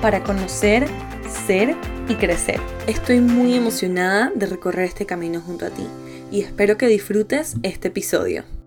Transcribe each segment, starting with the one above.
para conocer, ser y crecer. Estoy muy emocionada de recorrer este camino junto a ti y espero que disfrutes este episodio.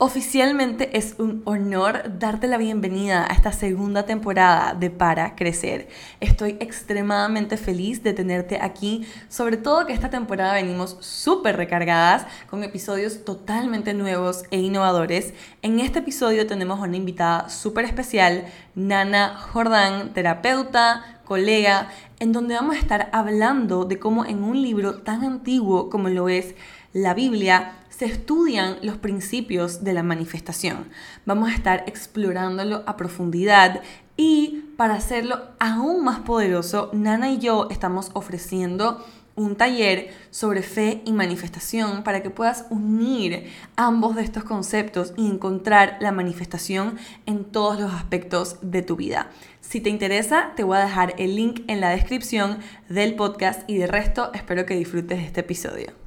Oficialmente es un honor darte la bienvenida a esta segunda temporada de Para Crecer. Estoy extremadamente feliz de tenerte aquí, sobre todo que esta temporada venimos súper recargadas con episodios totalmente nuevos e innovadores. En este episodio tenemos una invitada súper especial, Nana Jordán, terapeuta, colega, en donde vamos a estar hablando de cómo en un libro tan antiguo como lo es la Biblia, se estudian los principios de la manifestación. Vamos a estar explorándolo a profundidad y para hacerlo aún más poderoso, Nana y yo estamos ofreciendo un taller sobre fe y manifestación para que puedas unir ambos de estos conceptos y encontrar la manifestación en todos los aspectos de tu vida. Si te interesa, te voy a dejar el link en la descripción del podcast y de resto espero que disfrutes de este episodio.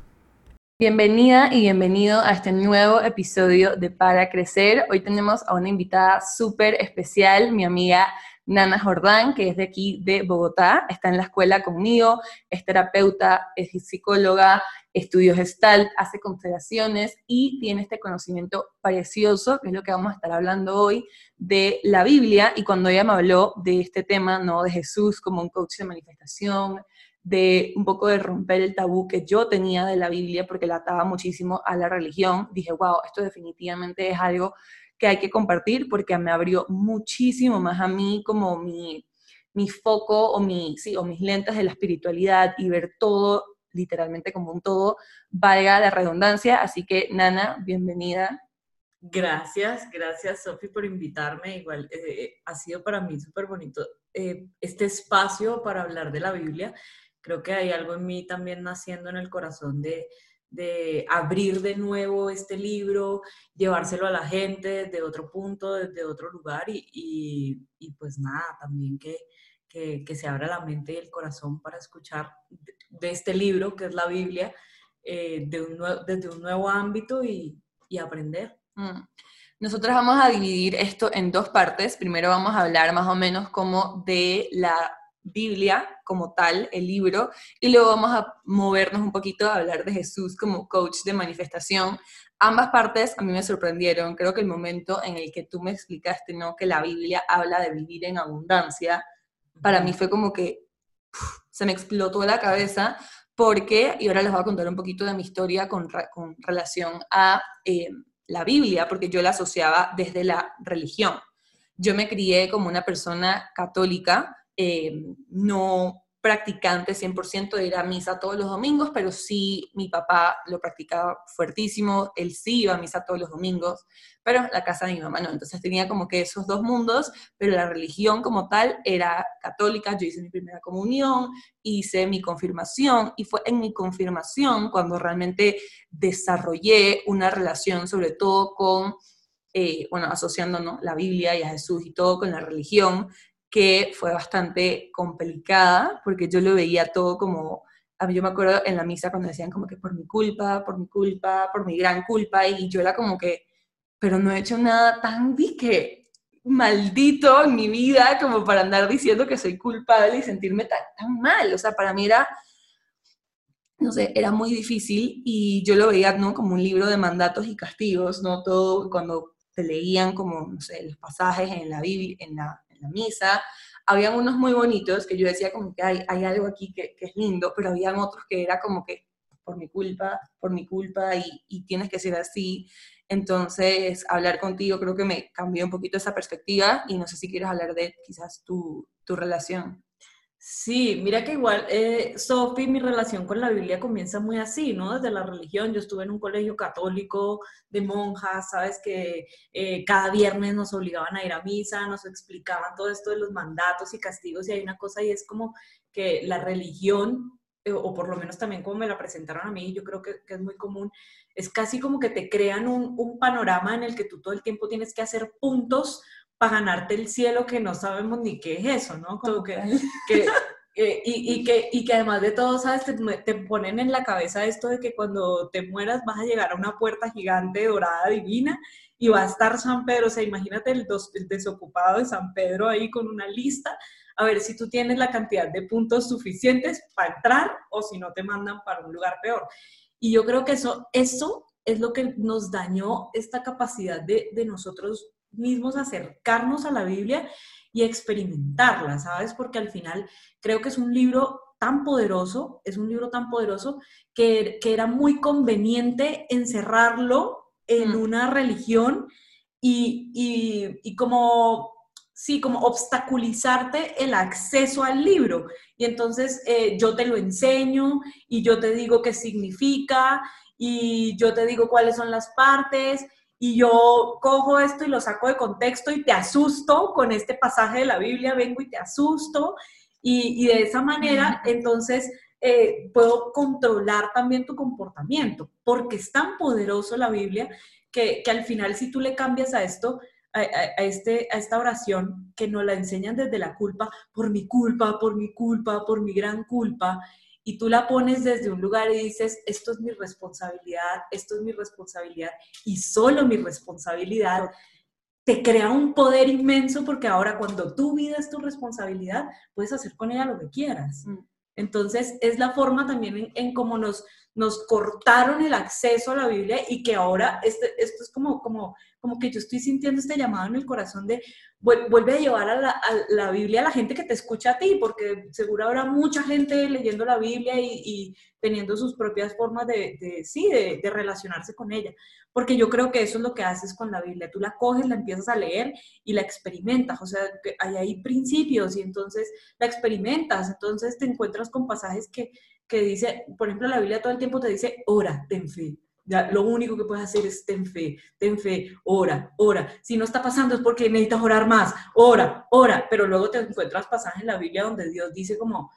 Bienvenida y bienvenido a este nuevo episodio de Para Crecer. Hoy tenemos a una invitada súper especial, mi amiga Nana Jordán, que es de aquí de Bogotá, está en la escuela conmigo, es terapeuta, es psicóloga, estudios Gestalt, hace constelaciones y tiene este conocimiento precioso, que es lo que vamos a estar hablando hoy, de la Biblia. Y cuando ella me habló de este tema, ¿no? De Jesús como un coach de manifestación, de un poco de romper el tabú que yo tenía de la Biblia porque la ataba muchísimo a la religión, dije, wow, esto definitivamente es algo que hay que compartir porque me abrió muchísimo más a mí como mi, mi foco o, mi, sí, o mis lentes de la espiritualidad y ver todo literalmente como un todo, valga la redundancia. Así que, Nana, bienvenida. Gracias, gracias Sofi por invitarme. Igual eh, ha sido para mí súper bonito eh, este espacio para hablar de la Biblia creo que hay algo en mí también naciendo en el corazón de, abrir de nuevo este libro, llevárselo a la gente desde otro punto, desde otro lugar y, pues nada, también que, que, se abra la mente y el corazón para escuchar de este libro que es la Biblia eh, de un desde un nuevo ámbito y, aprender. Mm. Nosotros vamos a dividir esto en dos partes. Primero vamos a hablar más o menos como de la Biblia como tal, el libro, y luego vamos a movernos un poquito a hablar de Jesús como coach de manifestación. Ambas partes a mí me sorprendieron, creo que el momento en el que tú me explicaste, ¿no? Que la Biblia habla de vivir en abundancia, para mí fue como que se me explotó la cabeza, porque, y ahora les voy a contar un poquito de mi historia con, con relación a eh, la Biblia, porque yo la asociaba desde la religión. Yo me crié como una persona católica, eh, no practicante 100% de ir a misa todos los domingos, pero sí mi papá lo practicaba fuertísimo, él sí iba a misa todos los domingos, pero la casa de mi mamá no. Entonces tenía como que esos dos mundos, pero la religión como tal era católica, yo hice mi primera comunión, hice mi confirmación y fue en mi confirmación cuando realmente desarrollé una relación sobre todo con... Eh, bueno, asociando la Biblia y a Jesús y todo con la religión, que fue bastante complicada, porque yo lo veía todo como, yo me acuerdo en la misa cuando decían como que por mi culpa, por mi culpa, por mi gran culpa, y yo era como que, pero no he hecho nada tan que maldito en mi vida como para andar diciendo que soy culpable y sentirme tan, tan mal. O sea, para mí era, no sé, era muy difícil y yo lo veía, ¿no? Como un libro de mandatos y castigos, ¿no? Todo cuando te leían como, no sé, los pasajes en la Biblia, en la, la misa. Habían unos muy bonitos que yo decía como que hay, hay algo aquí que, es lindo, pero habían otros que era como que por mi culpa, por mi culpa y, tienes que ser así. Entonces, hablar contigo creo que me cambió un poquito esa perspectiva y no sé si quieres hablar de quizás tu, tu relación. Sí, mira que igual, eh, Sophie, mi relación con la Biblia comienza muy así, ¿no? Desde la religión. Yo estuve en un colegio católico de monjas, ¿sabes? Que eh, cada viernes nos obligaban a ir a misa, nos explicaban todo esto de los mandatos y castigos. Y hay una cosa y es como que la religión, eh, o por lo menos también como me la presentaron a mí, yo creo que, es muy común, es casi como que te crean un, un panorama en el que tú todo el tiempo tienes que hacer puntos para ganarte el cielo que no sabemos ni qué es eso, ¿no? Como que, y, y, que, y que además de todo, ¿sabes? Te, te, ponen en la cabeza esto de que cuando te mueras vas a llegar a una puerta gigante, dorada, divina, y va a estar San Pedro, o sea, imagínate el, el desocupado de San Pedro ahí con una lista, a ver si tú tienes la cantidad de puntos suficientes para entrar o si no te mandan para un lugar peor. Y yo creo que eso, eso es lo que nos dañó esta capacidad de, de nosotros mismos acercarnos a la Biblia y experimentarla, ¿sabes? Porque al final creo que es un libro tan poderoso, es un libro tan poderoso que, era muy conveniente encerrarlo en mm. una religión y, como, sí, como obstaculizarte el acceso al libro. Y entonces eh, yo te lo enseño y yo te digo qué significa y yo te digo cuáles son las partes y yo cojo esto y lo saco de contexto y te asusto con este pasaje de la Biblia, vengo y te asusto y, de esa manera entonces eh, puedo controlar también tu comportamiento, porque es tan poderoso la Biblia que, al final si tú le cambias a esto, a, este, a esta oración que nos la enseñan desde la culpa, por mi culpa, por mi culpa, por mi gran culpa, y tú la pones desde un lugar y dices, esto es mi responsabilidad, esto es mi responsabilidad y solo mi responsabilidad, te crea un poder inmenso porque ahora cuando tu vida es tu responsabilidad, puedes hacer con ella lo que quieras. Mm. Entonces, es la forma también en, en cómo nos, nos cortaron el acceso a la Biblia y que ahora este, esto es como, como, como que yo estoy sintiendo este llamado en el corazón de vuelve a llevar a la, Biblia a la gente que te escucha a ti, porque seguro habrá mucha gente leyendo la Biblia y, teniendo sus propias formas de, sí, de, relacionarse con ella. Porque yo creo que eso es lo que haces con la Biblia. Tú la coges, la empiezas a leer y la experimentas. O sea, hay ahí principios y entonces la experimentas. Entonces te encuentras con pasajes que, que dice, por ejemplo, la Biblia todo el tiempo te dice, ora, ten fe lo único que puedes hacer es ten fe, ten fe, ora, ora. Si no está pasando es porque necesitas orar más, ora, ora. Pero luego te encuentras pasajes en la Biblia donde Dios dice como,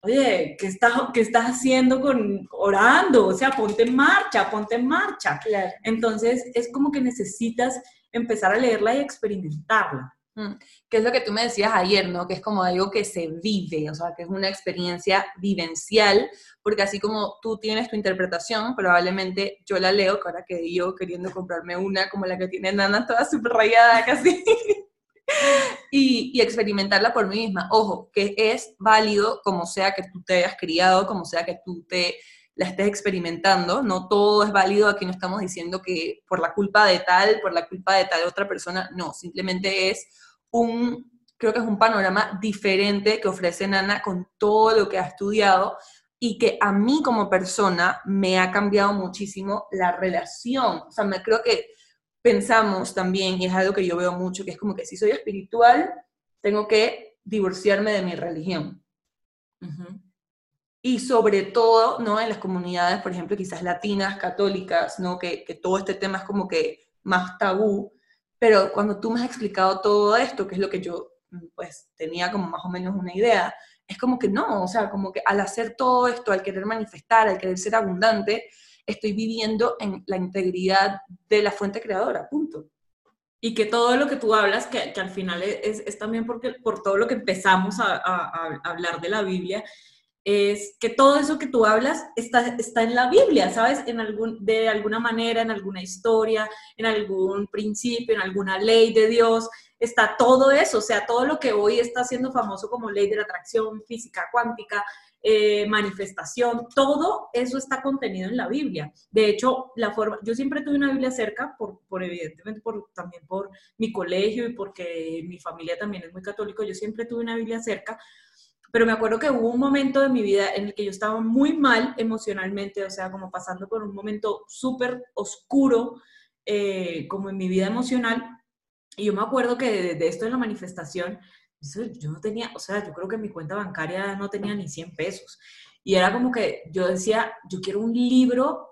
oye, ¿qué estás, qué estás haciendo con orando? O sea, ponte en marcha, ponte en marcha. Entonces es como que necesitas empezar a leerla y experimentarla. Mm. Que es lo que tú me decías ayer, ¿no? Que es como algo que se vive, o sea, que es una experiencia vivencial, porque así como tú tienes tu interpretación, probablemente yo la leo, que ahora que yo queriendo comprarme una como la que tiene Nana, toda súper rayada casi, y, y, experimentarla por mí misma. Ojo, que es válido como sea que tú te hayas criado, como sea que tú te la estés experimentando, no todo es válido, aquí no estamos diciendo que por la culpa de tal, por la culpa de tal otra persona, no, simplemente es un, creo que es un panorama diferente que ofrece Nana con todo lo que ha estudiado y que a mí como persona me ha cambiado muchísimo la relación. O sea, me creo que pensamos también, y es algo que yo veo mucho, que es como que si soy espiritual, tengo que divorciarme de mi religión. Y sobre todo, ¿no? En las comunidades, por ejemplo, quizás latinas, católicas, ¿no? Que, que todo este tema es como que más tabú, pero cuando tú me has explicado todo esto, que es lo que yo mm, pues tenía como más o menos una idea, es como que no, o sea, como que al hacer todo esto, al querer manifestar, al querer ser abundante, estoy viviendo en la integridad de la fuente creadora, punto. Y que todo lo que tú hablas, que, al final es, es, también porque, por todo lo que empezamos a hablar de la Biblia, es que todo eso que tú hablas está, está en la Biblia, ¿sabes? En algún, de alguna manera, en alguna historia, en algún principio, en alguna ley de Dios, está todo eso, o sea, todo lo que hoy está siendo famoso como ley de la atracción, física cuántica, eh, manifestación, todo eso está contenido en la Biblia. De hecho, la forma, yo siempre tuve una Biblia cerca, por, por evidentemente por, también por mi colegio y porque mi familia también es muy católico, yo siempre tuve una Biblia cerca, pero me acuerdo que hubo un momento de mi vida en el que yo estaba muy mal emocionalmente, o sea, como pasando por un momento súper oscuro, eh, como en mi vida emocional. Y yo me acuerdo que de, esto en la manifestación, Eso yo no tenía, o sea, yo creo que mi cuenta bancaria no tenía ni 100 pesos. Y era como que yo decía, yo quiero un libro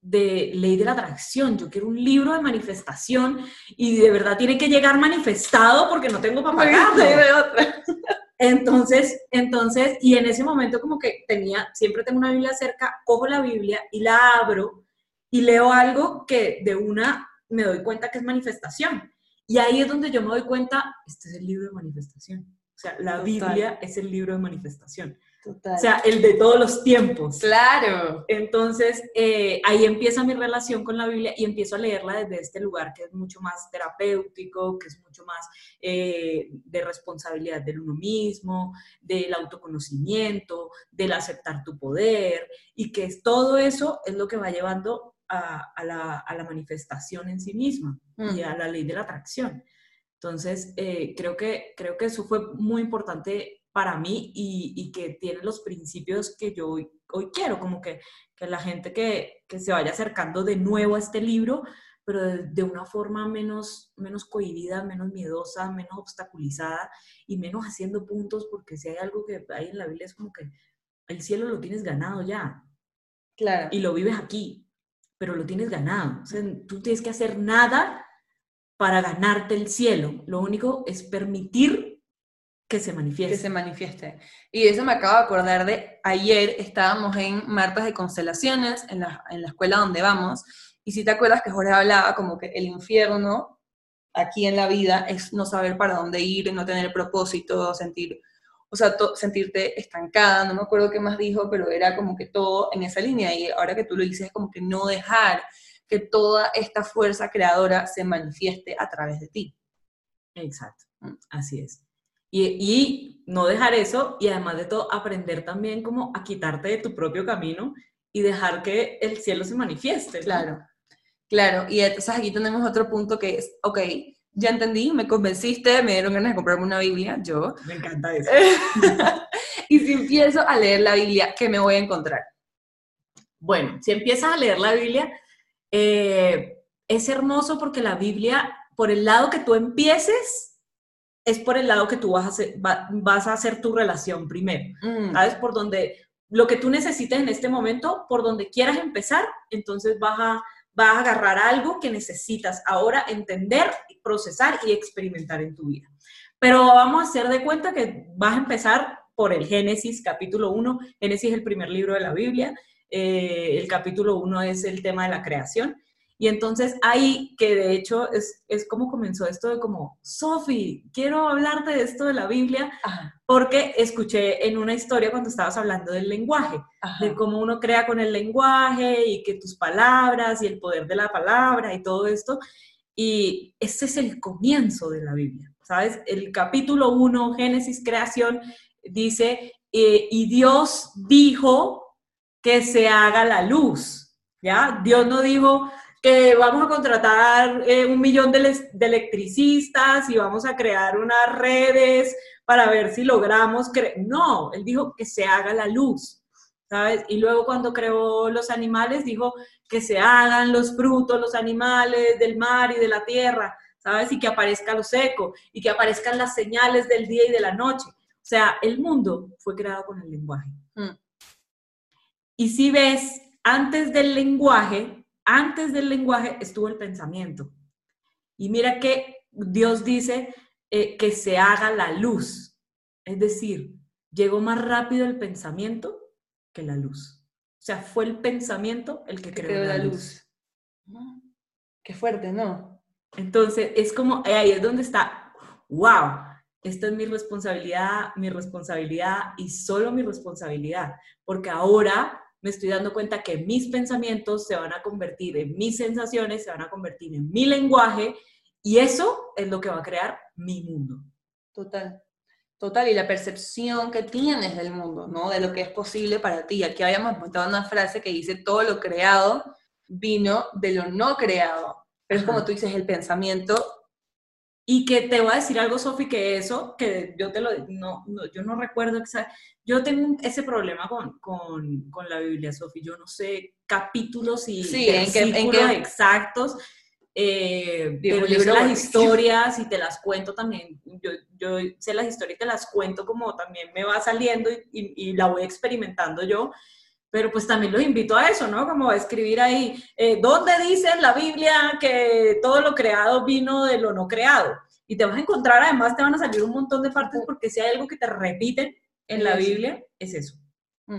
de ley de la atracción, yo quiero un libro de manifestación y de verdad tiene que llegar manifestado porque no tengo para pagarlo. Entonces, entonces, y en ese momento como que tenía, siempre tengo una Biblia cerca, cojo la Biblia y la abro y leo algo que de una me doy cuenta que es manifestación. Y ahí es donde yo me doy cuenta, este es el libro de manifestación. O sea, la Biblia es el libro de manifestación. O sea, el de todos los tiempos. Claro. Entonces, eh, ahí empieza mi relación con la Biblia y empiezo a leerla desde este lugar que es mucho más terapéutico, que es mucho más eh, de responsabilidad del uno mismo, del autoconocimiento, del aceptar tu poder, y que todo eso es lo que va llevando a, la, manifestación en sí misma y a la ley de la atracción. Entonces, eh, creo, que, creo que eso fue muy importante para mí y, que tiene los principios que yo hoy, quiero, como que, que la gente que, que, se vaya acercando de nuevo a este libro, pero de, una forma menos, menos cohibida, menos miedosa, menos obstaculizada y menos haciendo puntos, porque si hay algo que hay en la Biblia es como que el cielo lo tienes ganado ya. Claro. Y lo vives aquí, pero lo tienes ganado. O sea, tú tienes que hacer nada para ganarte el cielo. Lo único es permitir que se manifieste. Que se manifieste. Y eso me acabo de acordar de ayer, estábamos en Martes de Constelaciones, en la, en la escuela donde vamos, y si te acuerdas que Jorge hablaba como que el infierno aquí en la vida es no saber para dónde ir, no tener propósito, sentir, o sea, sentirte estancada, no me acuerdo qué más dijo, pero era como que todo en esa línea, y ahora que tú lo dices, es como que no dejar que toda esta fuerza creadora se manifieste a través de ti. Exacto, así es. Y, no dejar eso y además de todo aprender también como a quitarte de tu propio camino y dejar que el cielo se manifieste. Claro, claro. Y entonces aquí tenemos otro punto que es, ok, ya entendí, me convenciste, me dieron ganas de comprarme una Biblia, yo. Me encanta eso. y si empiezo a leer la Biblia, ¿qué me voy a encontrar? Bueno, si empiezas a leer la Biblia, eh, es hermoso porque la Biblia, por el lado que tú empieces, es por el lado que tú vas a hacer, vas a hacer tu relación primero, mm. ¿sabes? Por donde lo que tú necesites en este momento, por donde quieras empezar, entonces vas a, vas a agarrar algo que necesitas ahora entender, procesar y experimentar en tu vida. Pero vamos a hacer de cuenta que vas a empezar por el Génesis, capítulo 1. Génesis es el primer libro de la Biblia. Eh, el capítulo 1 es el tema de la creación. Y entonces ahí, que de hecho es, es como comenzó esto de como, Sofi, quiero hablarte de esto de la Biblia, porque escuché en una historia cuando estabas hablando del lenguaje, de cómo uno crea con el lenguaje y que tus palabras y el poder de la palabra y todo esto. Y ese es el comienzo de la Biblia, ¿sabes? El capítulo 1, Génesis, creación, dice, eh, y Dios dijo que se haga la luz, ¿ya? Dios no dijo, que vamos a contratar eh, un millón de, electricistas y vamos a crear unas redes para ver si logramos. No, él dijo que se haga la luz, ¿sabes? Y luego cuando creó los animales, dijo que se hagan los frutos, los animales del mar y de la tierra, ¿sabes? Y que aparezca lo seco y que aparezcan las señales del día y de la noche. O sea, el mundo fue creado con el lenguaje. Mm. Y si ves, antes del lenguaje antes del lenguaje estuvo el pensamiento. Y mira que Dios dice eh, que se haga la luz. Es decir, llegó más rápido el pensamiento que la luz. O sea, fue el pensamiento el que, creó, la, luz. Qué fuerte, ¿no? Entonces, es como, ahí es donde está, wow, esta es mi responsabilidad, mi responsabilidad y solo mi responsabilidad, porque ahora me estoy dando cuenta que mis pensamientos se van a convertir en mis sensaciones, se van a convertir en mi lenguaje y eso es lo que va a crear mi mundo. Total. Total, y la percepción que tienes del mundo, ¿no? De lo que es posible para ti. Aquí habíamos montado una frase que dice, todo lo creado vino de lo no creado. Pero es como tú dices, el pensamiento y que te voy a decir algo, Sofi, que eso, que yo te lo, no, yo no recuerdo exactamente, yo tengo ese problema con, con, con la Biblia, Sofi, yo no sé capítulos y sí, en qué, exactos, eh, pero yo sé las historias y te las cuento también. Yo, yo, sé las historias y te las cuento como también me va saliendo y, y, la voy experimentando yo. Pero pues también los invito a eso, ¿no? Como a escribir ahí, eh, ¿dónde dice en la Biblia que todo lo creado vino de lo no creado? Y te vas a encontrar, además te van a salir un montón de partes porque si hay algo que te repiten en la Biblia, es eso.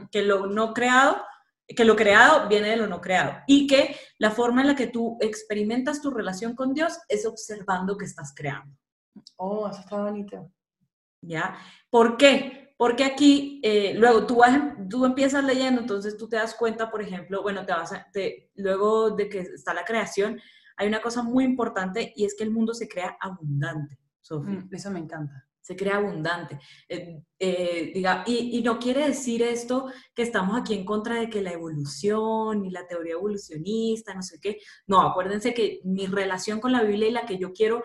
Que lo no creado que lo creado viene de lo no creado y que la forma en la que tú experimentas tu relación con Dios es observando que estás creando. Oh, eso está bonito. ¿Ya? ¿Por qué? Porque aquí, eh, luego tú, vas, tú empiezas leyendo, entonces tú te das cuenta, por ejemplo, bueno, te vas te, luego de que está la creación, hay una cosa muy importante y es que el mundo se crea abundante. Sofía. Mm, eso me encanta se crea abundante. Eh, eh, diga, y, no quiere decir esto que estamos aquí en contra de que la evolución y la teoría evolucionista, no sé qué. No, acuérdense que mi relación con la Biblia y la que yo quiero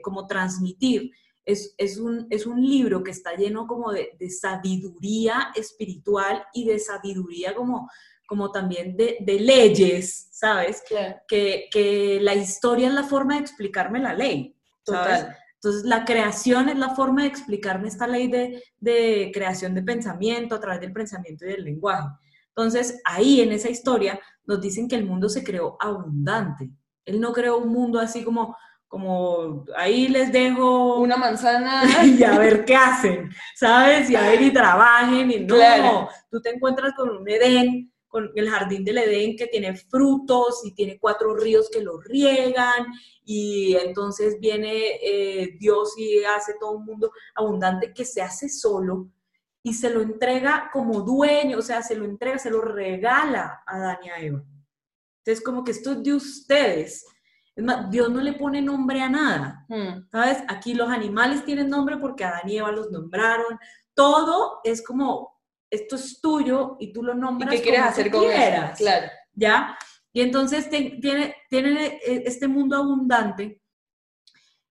como transmitir es, es, un, es un libro que está lleno como de, sabiduría espiritual y de sabiduría como como también de, de leyes, ¿sabes? Que, que, la historia es la forma de explicarme la ley. Total. Entonces, la creación es la forma de explicarme esta ley de, creación de pensamiento a través del pensamiento y del lenguaje. Entonces, ahí en esa historia nos dicen que el mundo se creó abundante. Él no creó un mundo así como, como ahí les dejo una manzana y a ver qué hacen, ¿sabes? Y a ver y trabajen y no, tú te encuentras con un Edén con el jardín del Edén que tiene frutos y tiene cuatro ríos que lo riegan y entonces viene eh, Dios y hace todo un mundo abundante que se hace solo y se lo entrega como dueño, o sea, se lo entrega, se lo regala a Adán y a Eva. Entonces, como que esto es de ustedes. Es más, Dios no le pone nombre a nada. Hmm. ¿Sabes? Aquí los animales tienen nombre porque Adán y Eva los nombraron. Todo es como esto es tuyo y tú lo nombras. ¿Y qué quieres hacer con quieras, Claro. ¿Ya? Y entonces tiene, tiene este mundo abundante,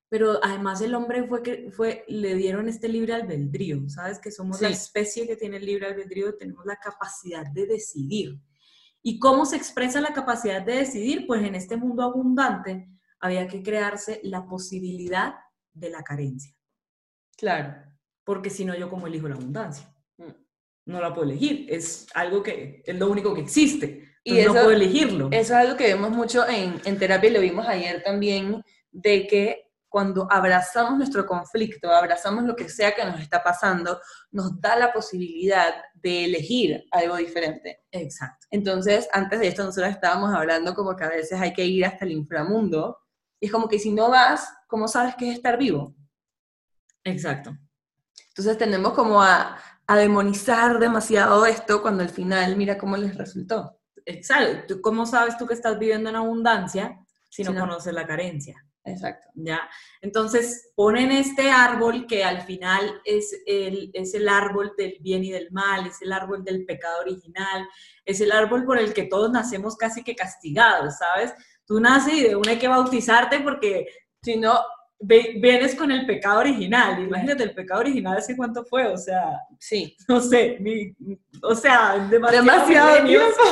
pero además el hombre fue que fue, le dieron este libre albedrío, ¿sabes? Que somos la especie que tiene el libre albedrío, tenemos la capacidad de decidir. ¿Y cómo se expresa la capacidad de decidir? Pues en este mundo abundante había que crearse la posibilidad de la carencia. Claro. Porque si no, yo como elijo la abundancia no la puedo elegir. Es algo que es lo único que existe. Y eso, no puedo elegirlo. Eso es algo que vemos mucho en, en terapia, lo vimos ayer también, de que cuando abrazamos nuestro conflicto, abrazamos lo que sea que nos está pasando, nos da la posibilidad de elegir algo diferente. Exacto. Entonces, antes de esto, nosotros estábamos hablando como que a veces hay que ir hasta el inframundo. Y es como que si no vas, ¿cómo sabes qué es estar vivo? Exacto. Entonces tenemos como a, a demonizar demasiado esto cuando al final mira cómo les resultó. Exacto. ¿Cómo sabes tú que estás viviendo en abundancia si no, conoces la carencia? Exacto. ¿Ya? Entonces ponen este árbol que al final es el, es el árbol del bien y del mal, es el árbol del pecado original, es el árbol por el que todos nacemos casi que castigados, ¿sabes? Tú naces y de una hay que bautizarte porque si no, vienes con el pecado original. Imagínate, el pecado original, ¿hace cuánto fue? O sea, sí. No sé, o sea, demasiado, tiempo.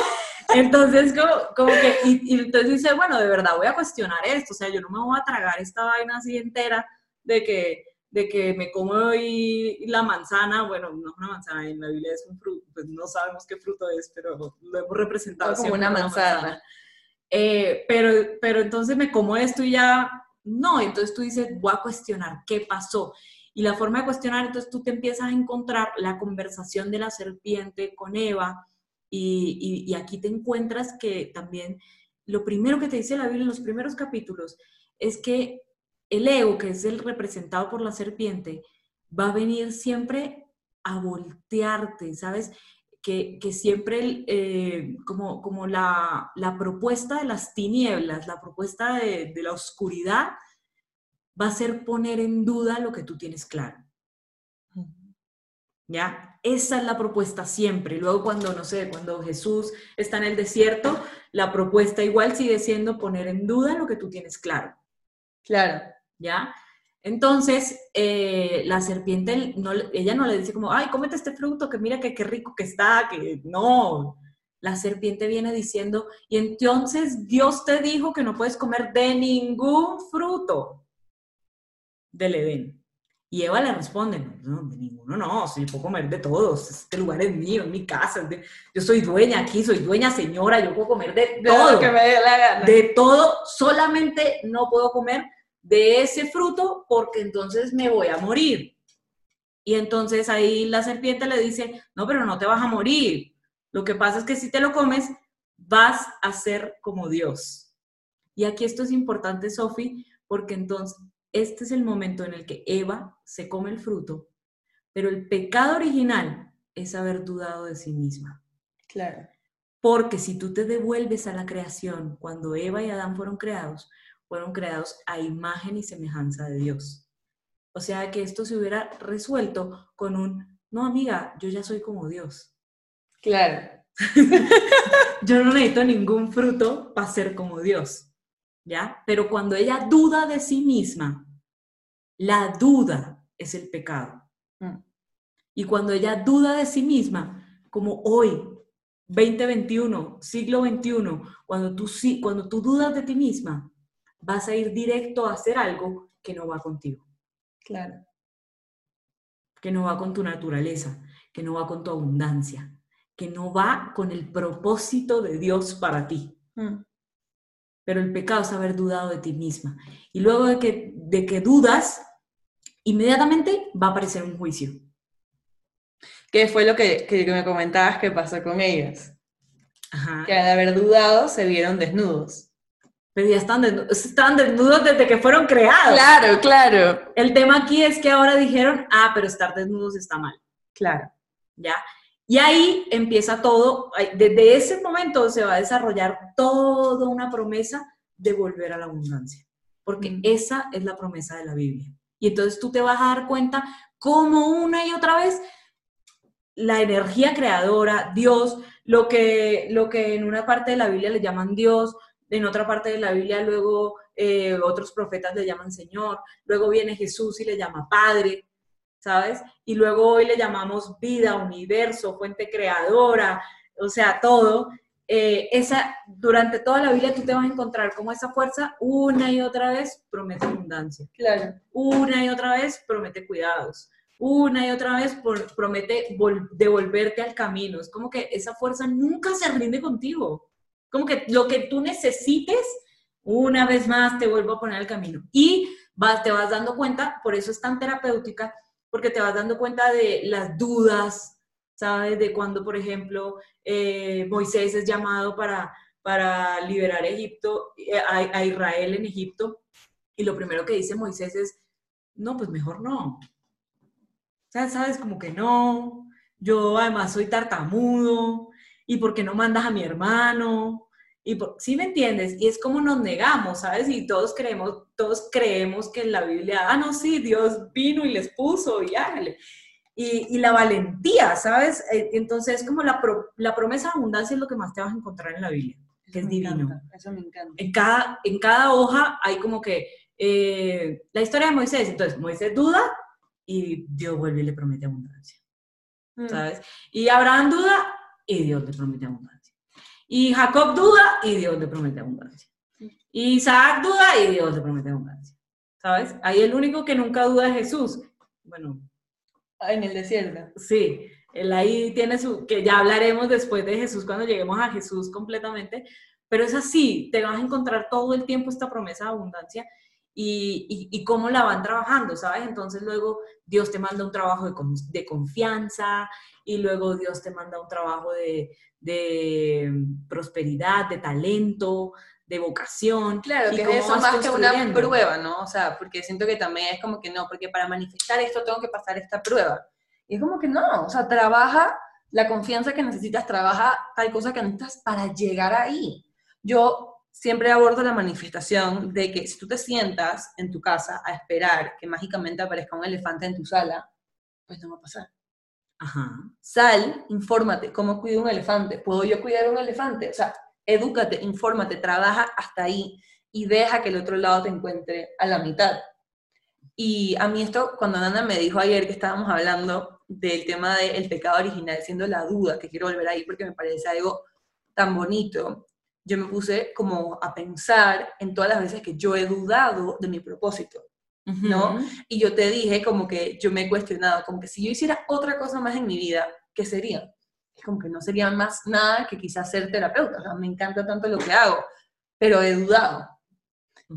Entonces, como, que, y, entonces dice, bueno, de verdad voy a cuestionar esto, o sea, yo no me voy a tragar esta vaina así entera de que, de que me como hoy la manzana, bueno, no es una manzana, en la Biblia es un fruto, pues no sabemos qué fruto es, pero lo hemos representado como una manzana. Eh, pero, pero entonces me como esto y ya no, entonces tú dices, voy a cuestionar qué pasó. Y la forma de cuestionar, entonces tú te empiezas a encontrar la conversación de la serpiente con Eva y, aquí te encuentras que también lo primero que te dice la Biblia en los primeros capítulos es que el ego, que es el representado por la serpiente, va a venir siempre a voltearte, ¿sabes? que, siempre eh, como, como la, propuesta de las tinieblas, la propuesta de, la oscuridad, va a ser poner en duda lo que tú tienes claro. ¿Ya? Esa es la propuesta siempre. Luego cuando, no sé, cuando Jesús está en el desierto, la propuesta igual sigue siendo poner en duda lo que tú tienes claro. Claro. ¿Ya? Entonces, eh, la serpiente, no, ella no le dice como, ay, cómete este fruto, que mira que qué rico que está, que no. la serpiente viene diciendo, y entonces Dios te dijo que no puedes comer de ningún fruto del Edén. Y Eva le responde, no, de ninguno no, si yo puedo comer de todos, este lugar es mío, es mi casa, yo soy dueña aquí, soy dueña señora, yo puedo comer de todo, que me dé la gana. de todo, solamente no puedo comer de ese fruto porque entonces me voy a morir. Y entonces ahí la serpiente le dice, no, pero no te vas a morir. Lo que pasa es que si te lo comes, vas a ser como Dios. Y aquí esto es importante, Sofi, porque entonces este es el momento en el que Eva se come el fruto, pero el pecado original es haber dudado de sí misma. Claro. Porque si tú te devuelves a la creación, cuando Eva y Adán fueron creados, fueron creados a imagen y semejanza de Dios. O sea que esto se hubiera resuelto con un, no amiga, yo ya soy como Dios. Claro. yo no necesito ningún fruto para ser como Dios. ¿Ya? Pero cuando ella duda de sí misma, la duda es el pecado. Mm. Y cuando ella duda de sí misma, como hoy, 2021, siglo XXI, cuando tú, cuando tú dudas de ti misma, vas a ir directo a hacer algo que no va contigo. Claro. Que no va con tu naturaleza, que no va con tu abundancia, que no va con el propósito de Dios para ti. Mm. Pero el pecado es haber dudado de ti misma. Y luego de que, de que dudas, inmediatamente va a aparecer un juicio. ¿Qué fue lo que, que me comentabas que pasó con ellas? Ajá. Que al haber dudado se vieron desnudos. Pero ya están desnudos, desde que fueron creados. Claro, claro. El tema aquí es que ahora dijeron, ah, pero estar desnudos está mal. Claro. ¿Ya? Y ahí empieza todo, desde ese momento se va a desarrollar toda una promesa de volver a la abundancia, porque Mm. esa es la promesa de la Biblia. Y entonces tú te vas a dar cuenta cómo una y otra vez la energía creadora, Dios, lo que, lo que en una parte de la Biblia le llaman Dios, en otra parte de la Biblia luego eh, otros profetas le llaman Señor, luego viene Jesús y le llama Padre, ¿sabes? Y luego hoy le llamamos vida, universo, fuente creadora, o sea, todo. Eh, esa, durante toda la Biblia tú te vas a encontrar como esa fuerza una y otra vez promete abundancia, Claro. una y otra vez promete cuidados, una y otra vez por- promete vol- devolverte al camino. Es como que esa fuerza nunca se rinde contigo. Como que lo que tú necesites, una vez más te vuelvo a poner al camino. Y vas, te vas dando cuenta, por eso es tan terapéutica, porque te vas dando cuenta de las dudas, ¿sabes? De cuando, por ejemplo, eh, Moisés es llamado para, para liberar Egipto, eh, a, a Israel en Egipto, y lo primero que dice Moisés es, no, pues mejor no. Sabes, como que no, yo además soy tartamudo, y por qué no mandas a mi hermano, y por, ¿sí me entiendes? Y es como nos negamos, ¿sabes? Y todos creemos, todos creemos que en la Biblia, ah, no, sí, Dios vino y les puso, y hágale. Y, y la valentía, ¿sabes? Eh, Entonces, como la, pro- la promesa de abundancia es lo que más te vas a encontrar en la Biblia, que es me divino encanta, Eso me encanta. en cada, en cada hoja hay como que eh, la historia de Moisés. Entonces, Moisés duda y Dios vuelve y le promete abundancia, Mm. ¿sabes? Y Abraham duda y Dios le promete abundancia. Y Jacob duda y Dios le promete abundancia. Y Isaac duda y Dios le promete abundancia, ¿sabes? Ahí el único que nunca duda es Jesús. Bueno, En el desierto. Sí, él ahí tiene su, que ya hablaremos después de Jesús cuando lleguemos a Jesús completamente, pero es así, te vas a encontrar todo el tiempo esta promesa de abundancia y, y, y cómo la van trabajando, ¿sabes? Entonces luego Dios te manda un trabajo de, con- de confianza y luego Dios te manda un trabajo de, de prosperidad, de talento, de vocación. Claro, que es eso más que una prueba, ¿no? O sea, porque siento que también es como que no, porque para manifestar esto tengo que pasar esta prueba. Y es como que no, o sea, trabaja la confianza que necesitas, trabaja tal cosa que necesitas para llegar ahí. Yo siempre abordo la manifestación de que si tú te sientas en tu casa a esperar que mágicamente aparezca un elefante en tu sala, pues no va a pasar. Ajá. Sal, infórmate, ¿cómo cuido un elefante? ¿Puedo yo cuidar un elefante? O sea, edúcate, infórmate, trabaja hasta ahí y deja que el otro lado te encuentre a la mitad. Y a mí esto, cuando Nana me dijo ayer que estábamos hablando del tema del pecado original, siendo la duda, que quiero volver ahí porque me parece algo tan bonito, yo me puse como a pensar en todas las veces que yo he dudado de mi propósito, ¿no? Y yo te dije como que yo me he cuestionado, como que si yo hiciera otra cosa más en mi vida, ¿qué sería? Como que no sería más nada que quizás ser terapeuta, o sea, me encanta tanto lo que hago, pero he dudado.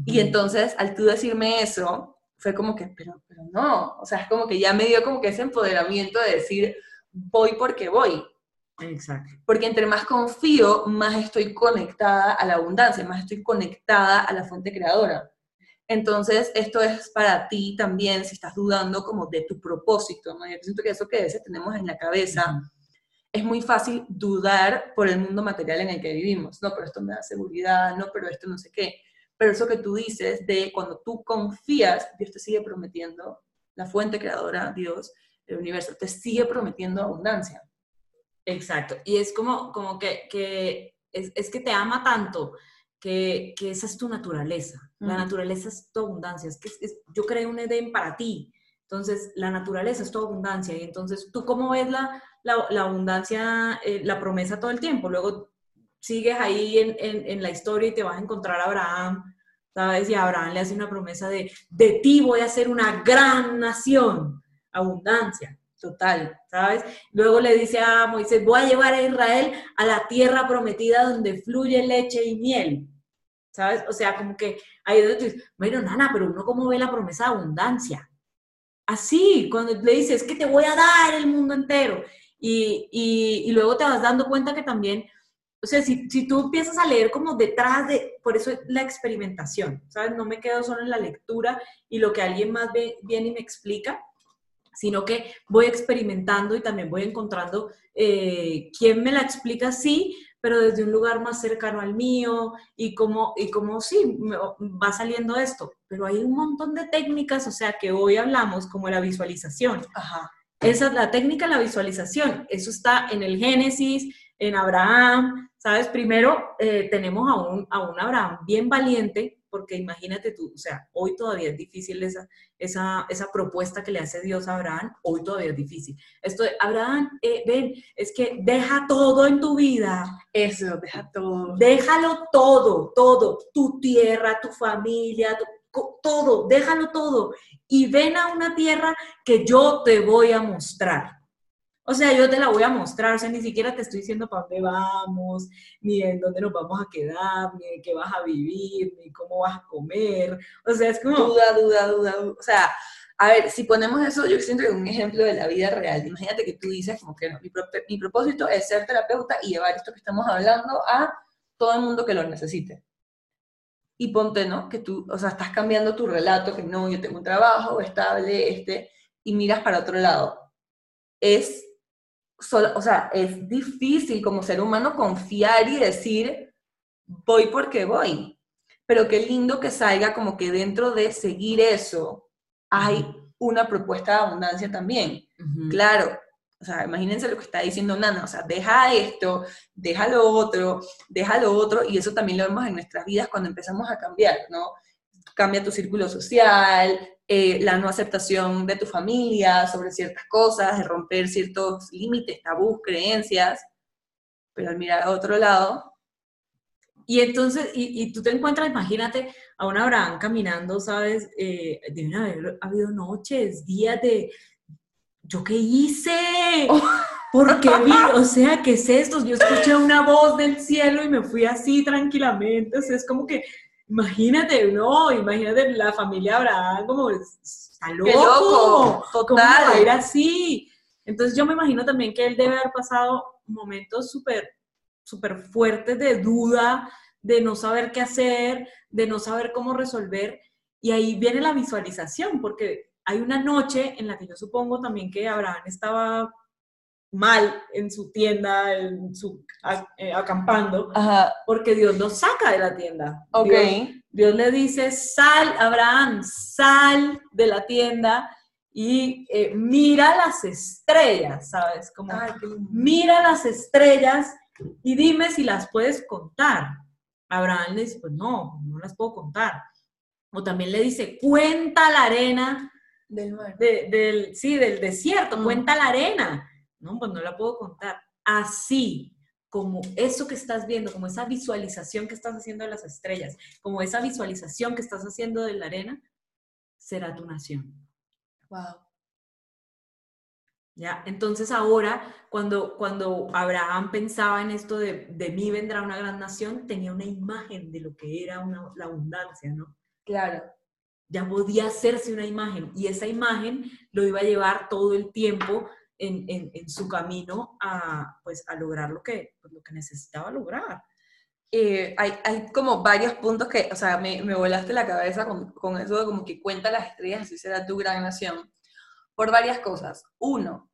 Y entonces, al tú decirme eso, fue como que, pero, pero no, o sea, es como que ya me dio como que ese empoderamiento de decir, voy porque voy. Exacto. Porque entre más confío, más estoy conectada a la abundancia, más estoy conectada a la fuente creadora. Entonces, esto es para ti también, si estás dudando como de tu propósito, ¿no? Yo siento que eso que a veces tenemos en la cabeza, es muy fácil dudar por el mundo material en el que vivimos, no, pero esto me da seguridad, no, pero esto no sé qué. Pero eso que tú dices de cuando tú confías, Dios te sigue prometiendo, la fuente creadora, Dios, el universo, te sigue prometiendo abundancia. Exacto. Y es como, como que, que es, es, que te ama tanto que, que esa es tu naturaleza. La naturaleza es tu abundancia. Es que yo creé un Edén para ti. Entonces, la naturaleza es tu abundancia. Y entonces, ¿tú cómo ves la, la, la abundancia, eh, la promesa todo el tiempo? Luego sigues ahí en, en, en, la historia y te vas a encontrar a Abraham, ¿sabes? Y Abraham le hace una promesa de, de ti voy a ser una gran nación. Abundancia. Total, ¿sabes? Luego le dice a Moisés, voy a llevar a Israel a la tierra prometida donde fluye leche y miel, ¿sabes? O sea, como que ahí donde tú dices, bueno, nana, pero uno cómo ve la promesa de abundancia. Así, cuando le dices, es que te voy a dar el mundo entero. Y, y, luego te vas dando cuenta que también, o sea, si, si, tú empiezas a leer como detrás de, por eso es la experimentación, ¿sabes? No me quedo solo en la lectura y lo que alguien más ve, viene y me explica, sino que voy experimentando y también voy encontrando eh, quién me la explica así, pero desde un lugar más cercano al mío y como, y como sí, va saliendo esto. Pero hay un montón de técnicas, o sea, que hoy hablamos como la visualización. Ajá. Esa es la técnica la visualización. Eso está en el Génesis, en Abraham, ¿sabes? Primero eh, tenemos a un, a un Abraham bien valiente porque imagínate tú, o sea, hoy todavía es difícil esa, esa, esa propuesta que le hace Dios a Abraham, hoy todavía es difícil. Esto de, Abraham, eh, ven, es que deja todo en tu vida. Eso, deja todo. Déjalo todo, todo, tu tierra, tu familia, todo, déjalo todo. Y ven a una tierra que yo te voy a mostrar. O sea, yo te la voy a mostrar, o sea, ni siquiera te estoy diciendo para dónde vamos, ni en dónde nos vamos a quedar, ni en qué vas a vivir, ni cómo vas a comer. O sea, es como... Duda, duda, duda. O sea, a ver, si ponemos eso, yo siento que es un ejemplo de la vida real. Imagínate que tú dices como que no, mi, mi propósito es ser terapeuta y llevar esto que estamos hablando a todo el mundo que lo necesite. Y ponte, ¿no? Que tú, o sea, estás cambiando tu relato, que no, yo tengo un trabajo estable, este, y miras para otro lado. Es o sea, es difícil como ser humano confiar y decir, voy porque voy. Pero qué lindo que salga como que dentro de seguir eso hay una propuesta de abundancia también. Claro, o sea, imagínense lo que está diciendo Nana, o sea, deja esto, deja lo otro, deja lo otro, y eso también lo vemos en nuestras vidas cuando empezamos a cambiar, ¿no? Cambia tu círculo social, eh, la no aceptación de tu familia sobre ciertas cosas, de romper ciertos límites, tabús, creencias, pero al mirar a otro lado. Y entonces, y, tú te encuentras, imagínate, a un Abraham caminando, ¿sabes? Eh, deben haber habido noches, días de, ¿yo qué hice? Oh. ¿Por qué vi? O sea, ¿qué es esto? Yo escuché una voz del cielo y me fui así tranquilamente. O sea, es como que Imagínate, no, imagínate la familia Abraham como está loco, Qué loco total. ¿Cómo va así? Entonces yo me imagino también que él debe haber pasado momentos súper, súper fuertes de duda, de no saber qué hacer, de no saber cómo resolver. Y ahí viene la visualización, porque hay una noche en la que yo supongo también que Abraham estaba mal en su tienda, en su, eh, acampando, porque Dios lo saca de la tienda. Ok. Dios, le dice, sal, Abraham, sal de la tienda y eh, mira las estrellas, ¿sabes? Como, mira las estrellas y dime si las puedes contar. Abraham le dice, pues no, no las puedo contar. O también le dice, cuenta la arena del mar. del, sí, del desierto, mm. cuenta la arena. No, pues no la puedo contar. Así como eso que estás viendo, como esa visualización que estás haciendo de las estrellas, como esa visualización que estás haciendo de la arena, será tu nación. Wow. ¿Ya? Entonces ahora, cuando, cuando Abraham pensaba en esto de, de mí vendrá una gran nación, tenía una imagen de lo que era una, la abundancia, ¿no? Claro. Ya podía hacerse una imagen y esa imagen lo iba a llevar todo el tiempo en, en, en su camino a, pues, a lograr lo que, pues, lo que necesitaba lograr. Eh, hay, hay, como varios puntos que, o sea, me, me volaste la cabeza con, con, eso de como que cuenta las estrellas, así será tu gran nación, por varias cosas. Uno,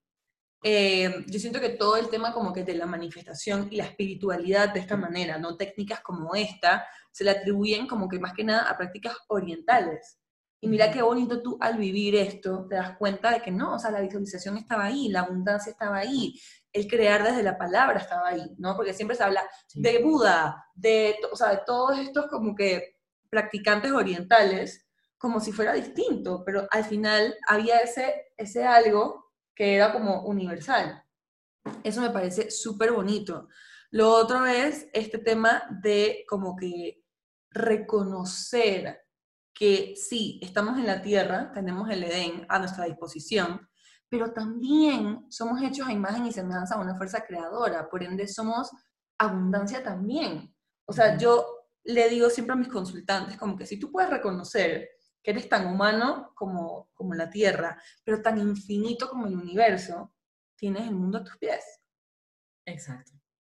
eh, yo siento que todo el tema como que de la manifestación y la espiritualidad de esta manera, no técnicas como esta, se le atribuyen como que más que nada a prácticas orientales. Y mira qué bonito tú al vivir esto, te das cuenta de que no, o sea, la visualización estaba ahí, la abundancia estaba ahí, el crear desde la palabra estaba ahí, ¿no? Porque siempre se habla sí. de Buda, de, o sea, de todos estos como que practicantes orientales, como si fuera distinto, pero al final había ese, ese algo que era como universal. Eso me parece súper bonito. Lo otro es este tema de como que reconocer que sí, estamos en la tierra, tenemos el Edén a nuestra disposición, pero también somos hechos a imagen y semejanza de una fuerza creadora, por ende somos abundancia también. O sea, yo le digo siempre a mis consultantes, como que si tú puedes reconocer que eres tan humano como, como la tierra, pero tan infinito como el universo, tienes el mundo a tus pies. Exacto.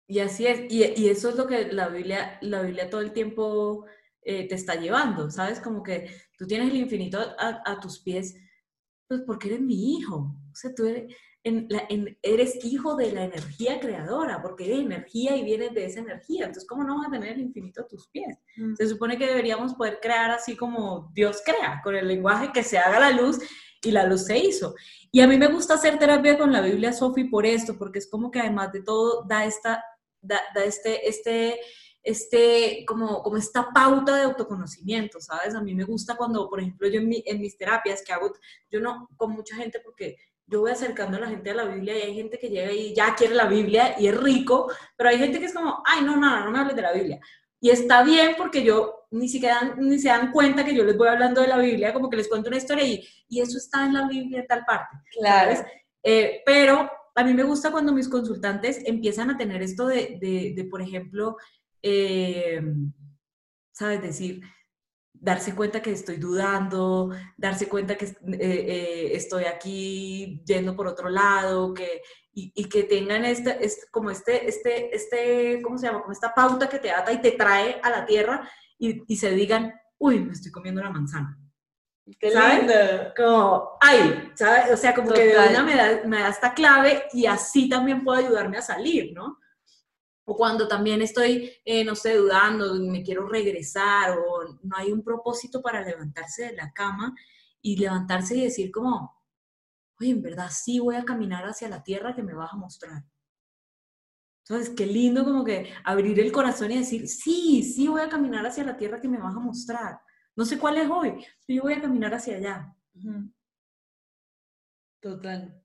Y así es, y, y eso es lo que la Biblia, la Biblia todo el tiempo eh, te está llevando, ¿sabes? Como que tú tienes el infinito a, a, tus pies, pues porque eres mi hijo. O sea, tú eres, en la, en, eres hijo de la energía creadora, porque eres energía y vienes de esa energía. Entonces, ¿cómo no vas a tener el infinito a tus pies? Mm. Se supone que deberíamos poder crear así como Dios crea, con el lenguaje que se haga la luz y la luz se hizo. Y a mí me gusta hacer terapia con la Biblia, Sofi, por esto, porque es como que además de todo da esta, da, da este, este, este, como, como esta pauta de autoconocimiento, ¿sabes? A mí me gusta cuando, por ejemplo, yo en, mi, en mis terapias que hago, yo no con mucha gente porque yo voy acercando a la gente a la Biblia y hay gente que llega y ya quiere la Biblia y es rico, pero hay gente que es como, ay, no, no, no me hables de la Biblia. Y está bien porque yo ni siquiera ni se dan cuenta que yo les voy hablando de la Biblia, como que les cuento una historia y, y eso está en la Biblia en tal parte. Claro. Eh, pero a mí me gusta cuando mis consultantes empiezan a tener esto de, de, de por ejemplo, eh, ¿sabes? Decir, darse cuenta que estoy dudando, darse cuenta que eh, eh, estoy aquí yendo por otro lado, que, y, y que tengan este, este, como este, este, este, ¿cómo se llama? Como esta pauta que te ata y te trae a la tierra y, y se digan, uy, me estoy comiendo una manzana. Qué ¿sabes? lindo. Como, ay, ¿sabes? O sea, como Total. que de una me da, me da esta clave y así también puede ayudarme a salir, ¿no? O cuando también estoy, eh, no sé, dudando, me quiero regresar o no hay un propósito para levantarse de la cama y levantarse y decir como, oye, en verdad sí voy a caminar hacia la tierra que me vas a mostrar. Entonces, qué lindo como que abrir el corazón y decir, sí, sí voy a caminar hacia la tierra que me vas a mostrar. No sé cuál es hoy, pero yo voy a caminar hacia allá. Total.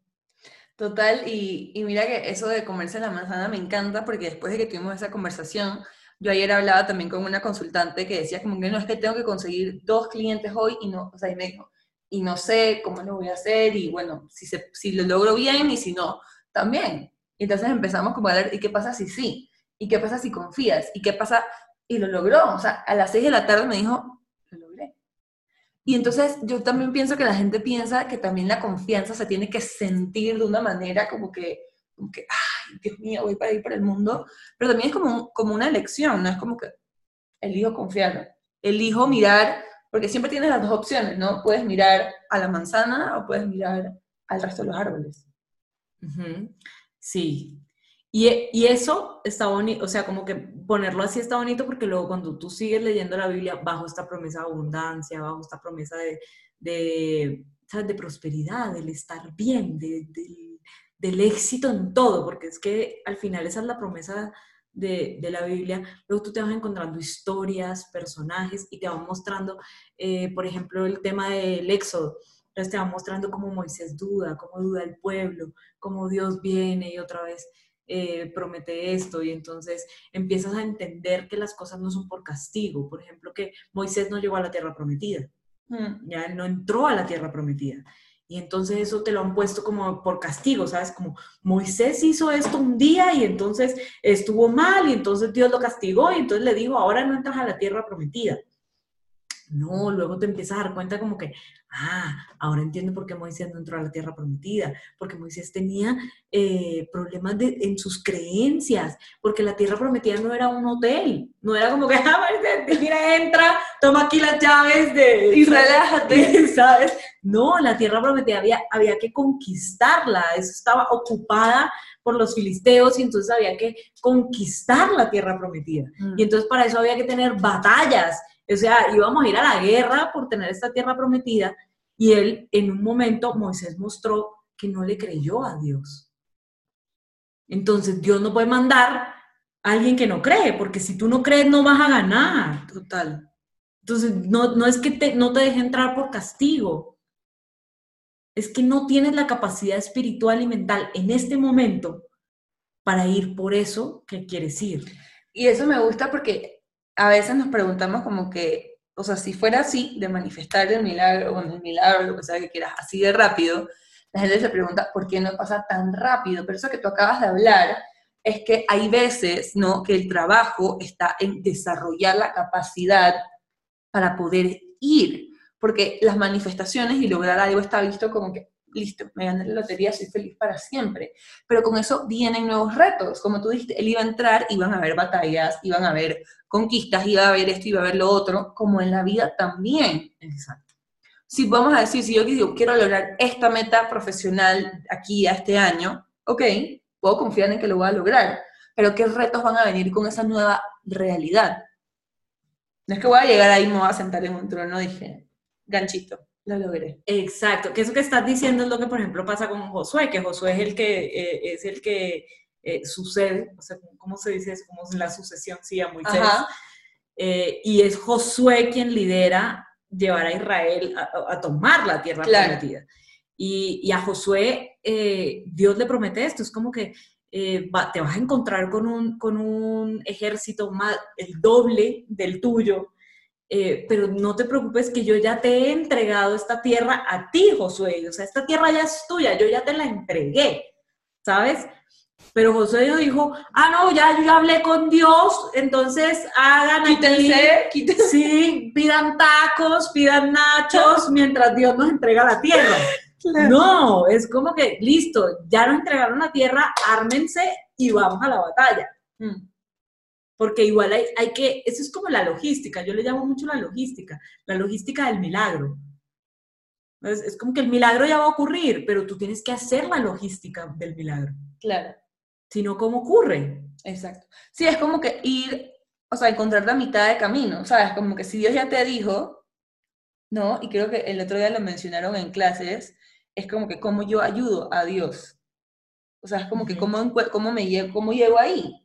Total, y, y, mira que eso de comerse la manzana me encanta porque después de que tuvimos esa conversación, yo ayer hablaba también con una consultante que decía como que no es que tengo que conseguir dos clientes hoy y no, o sea, y me dijo, y no sé cómo lo voy a hacer y bueno, si, si lo logro bien y si no, también. Entonces empezamos como a ver, ¿y qué pasa si sí? ¿Y qué pasa si confías? ¿Y qué pasa? Y lo logró, o sea, a las seis de la tarde me dijo. Y entonces yo también pienso que la gente piensa que también la confianza se tiene que sentir de una manera como que, como que ay, Dios mío, voy para ir por el mundo, pero también es como, como una elección, no es como que elijo confiar, elijo mirar, porque siempre tienes las dos opciones, ¿no? Puedes mirar a la manzana o puedes mirar al resto de los árboles. Uh -huh. Sí, y, y, eso está bonito, o sea, como que ponerlo así está bonito porque luego cuando tú sigues leyendo la Biblia bajo esta promesa de abundancia, bajo esta promesa de, de, ¿sabes? de prosperidad, del estar bien, de, del éxito en todo, porque es que al final esa es la promesa de, de, la Biblia, luego tú te vas encontrando historias, personajes y te van mostrando, eh, por ejemplo, el tema del éxodo. Entonces te van mostrando cómo Moisés duda, cómo duda el pueblo, cómo Dios viene y otra vez eh, promete esto y entonces empiezas a entender que las cosas no son por castigo. Por ejemplo, que Moisés no llegó a la tierra prometida, mm. ya no entró a la tierra prometida. Y entonces eso te lo han puesto como por castigo, ¿sabes? Como Moisés hizo esto un día y entonces estuvo mal y entonces Dios lo castigó y entonces le dijo, ahora no entras a la tierra prometida. No, luego te empiezas a dar cuenta como que, ah, ahora entiendo por qué Moisés no entró a la tierra prometida, porque Moisés tenía eh, problemas en sus creencias, porque la tierra prometida no era un hotel, no era como que, ah, mira, entra, toma aquí las llaves de... Y relájate, ¿sabes? No, la tierra prometida había, había que conquistarla, eso estaba ocupada por los filisteos y entonces había que conquistar la tierra prometida. Mm. Y entonces para eso había que tener batallas o sea, íbamos a ir a la guerra por tener esta tierra prometida y él, en un momento, Moisés mostró que no le creyó a Dios. Entonces, Dios no puede mandar a alguien que no cree, porque si tú no crees, no vas a ganar. Total. Entonces, no, no es que te, no te deje entrar por castigo, es que no tienes la capacidad espiritual y mental en este momento para ir por eso que quieres ir. Y eso me gusta porque a veces nos preguntamos como que, o sea, si fuera así, de manifestar el milagro, bueno, el milagro, lo que sea que quieras, así de rápido, la gente se pregunta, ¿por qué no pasa tan rápido? Pero eso que tú acabas de hablar es que hay veces, ¿no? Que el trabajo está en desarrollar la capacidad para poder ir, porque las manifestaciones y lograr algo está visto como que listo, me gané la lotería, soy feliz para siempre. Pero con eso vienen nuevos retos. Como tú dijiste, él iba a entrar, iban a haber batallas, iban a haber conquistas, iba a haber esto, iba a haber lo otro, como en la vida también. Exacto. Si vamos a decir, si yo digo, quiero lograr esta meta profesional aquí a este año, ok, puedo confiar en que lo voy a lograr. Pero ¿qué retos van a venir con esa nueva realidad? No es que voy a llegar ahí y me voy a sentar en un trono, dije, ganchito lo logré. Exacto, que eso que estás diciendo es lo que, por ejemplo, pasa con Josué, que Josué es el que, eh, es el que eh, sucede, o sea, ¿cómo se dice? Es como la sucesión, sí, a Moisés. Eh, y es Josué quien lidera llevar a Israel a, tomar la tierra prometida. Y, y, a Josué, Dios le promete esto, es como que te vas a encontrar con un, con un ejército más, el doble del tuyo, eh, pero no te preocupes que yo ya te he entregado esta tierra a ti, Josué. O sea, esta tierra ya es tuya, yo ya te la entregué, ¿sabes? Pero Josué dijo, ah, no, ya yo ya hablé con Dios, entonces hagan quítense, quítense. Sí, pidan tacos, pidan nachos, mientras Dios nos entrega la tierra. No, es como que, listo, ya nos entregaron la tierra, ármense y vamos a la batalla. Mm porque igual hay, hay que, eso es como la logística, yo le llamo mucho la logística, la logística del milagro. Es, es como que el milagro ya va a ocurrir, pero tú tienes que hacer la logística del milagro. Claro. Si no, ¿cómo ocurre? Exacto. Sí, es como que ir, o sea, encontrar la mitad de camino, ¿sabes? Como que si Dios ya te dijo, ¿no? Y creo que el otro día lo mencionaron en clases, es como que cómo yo ayudo a Dios. O sea, es como que cómo, cómo me cómo llego ahí.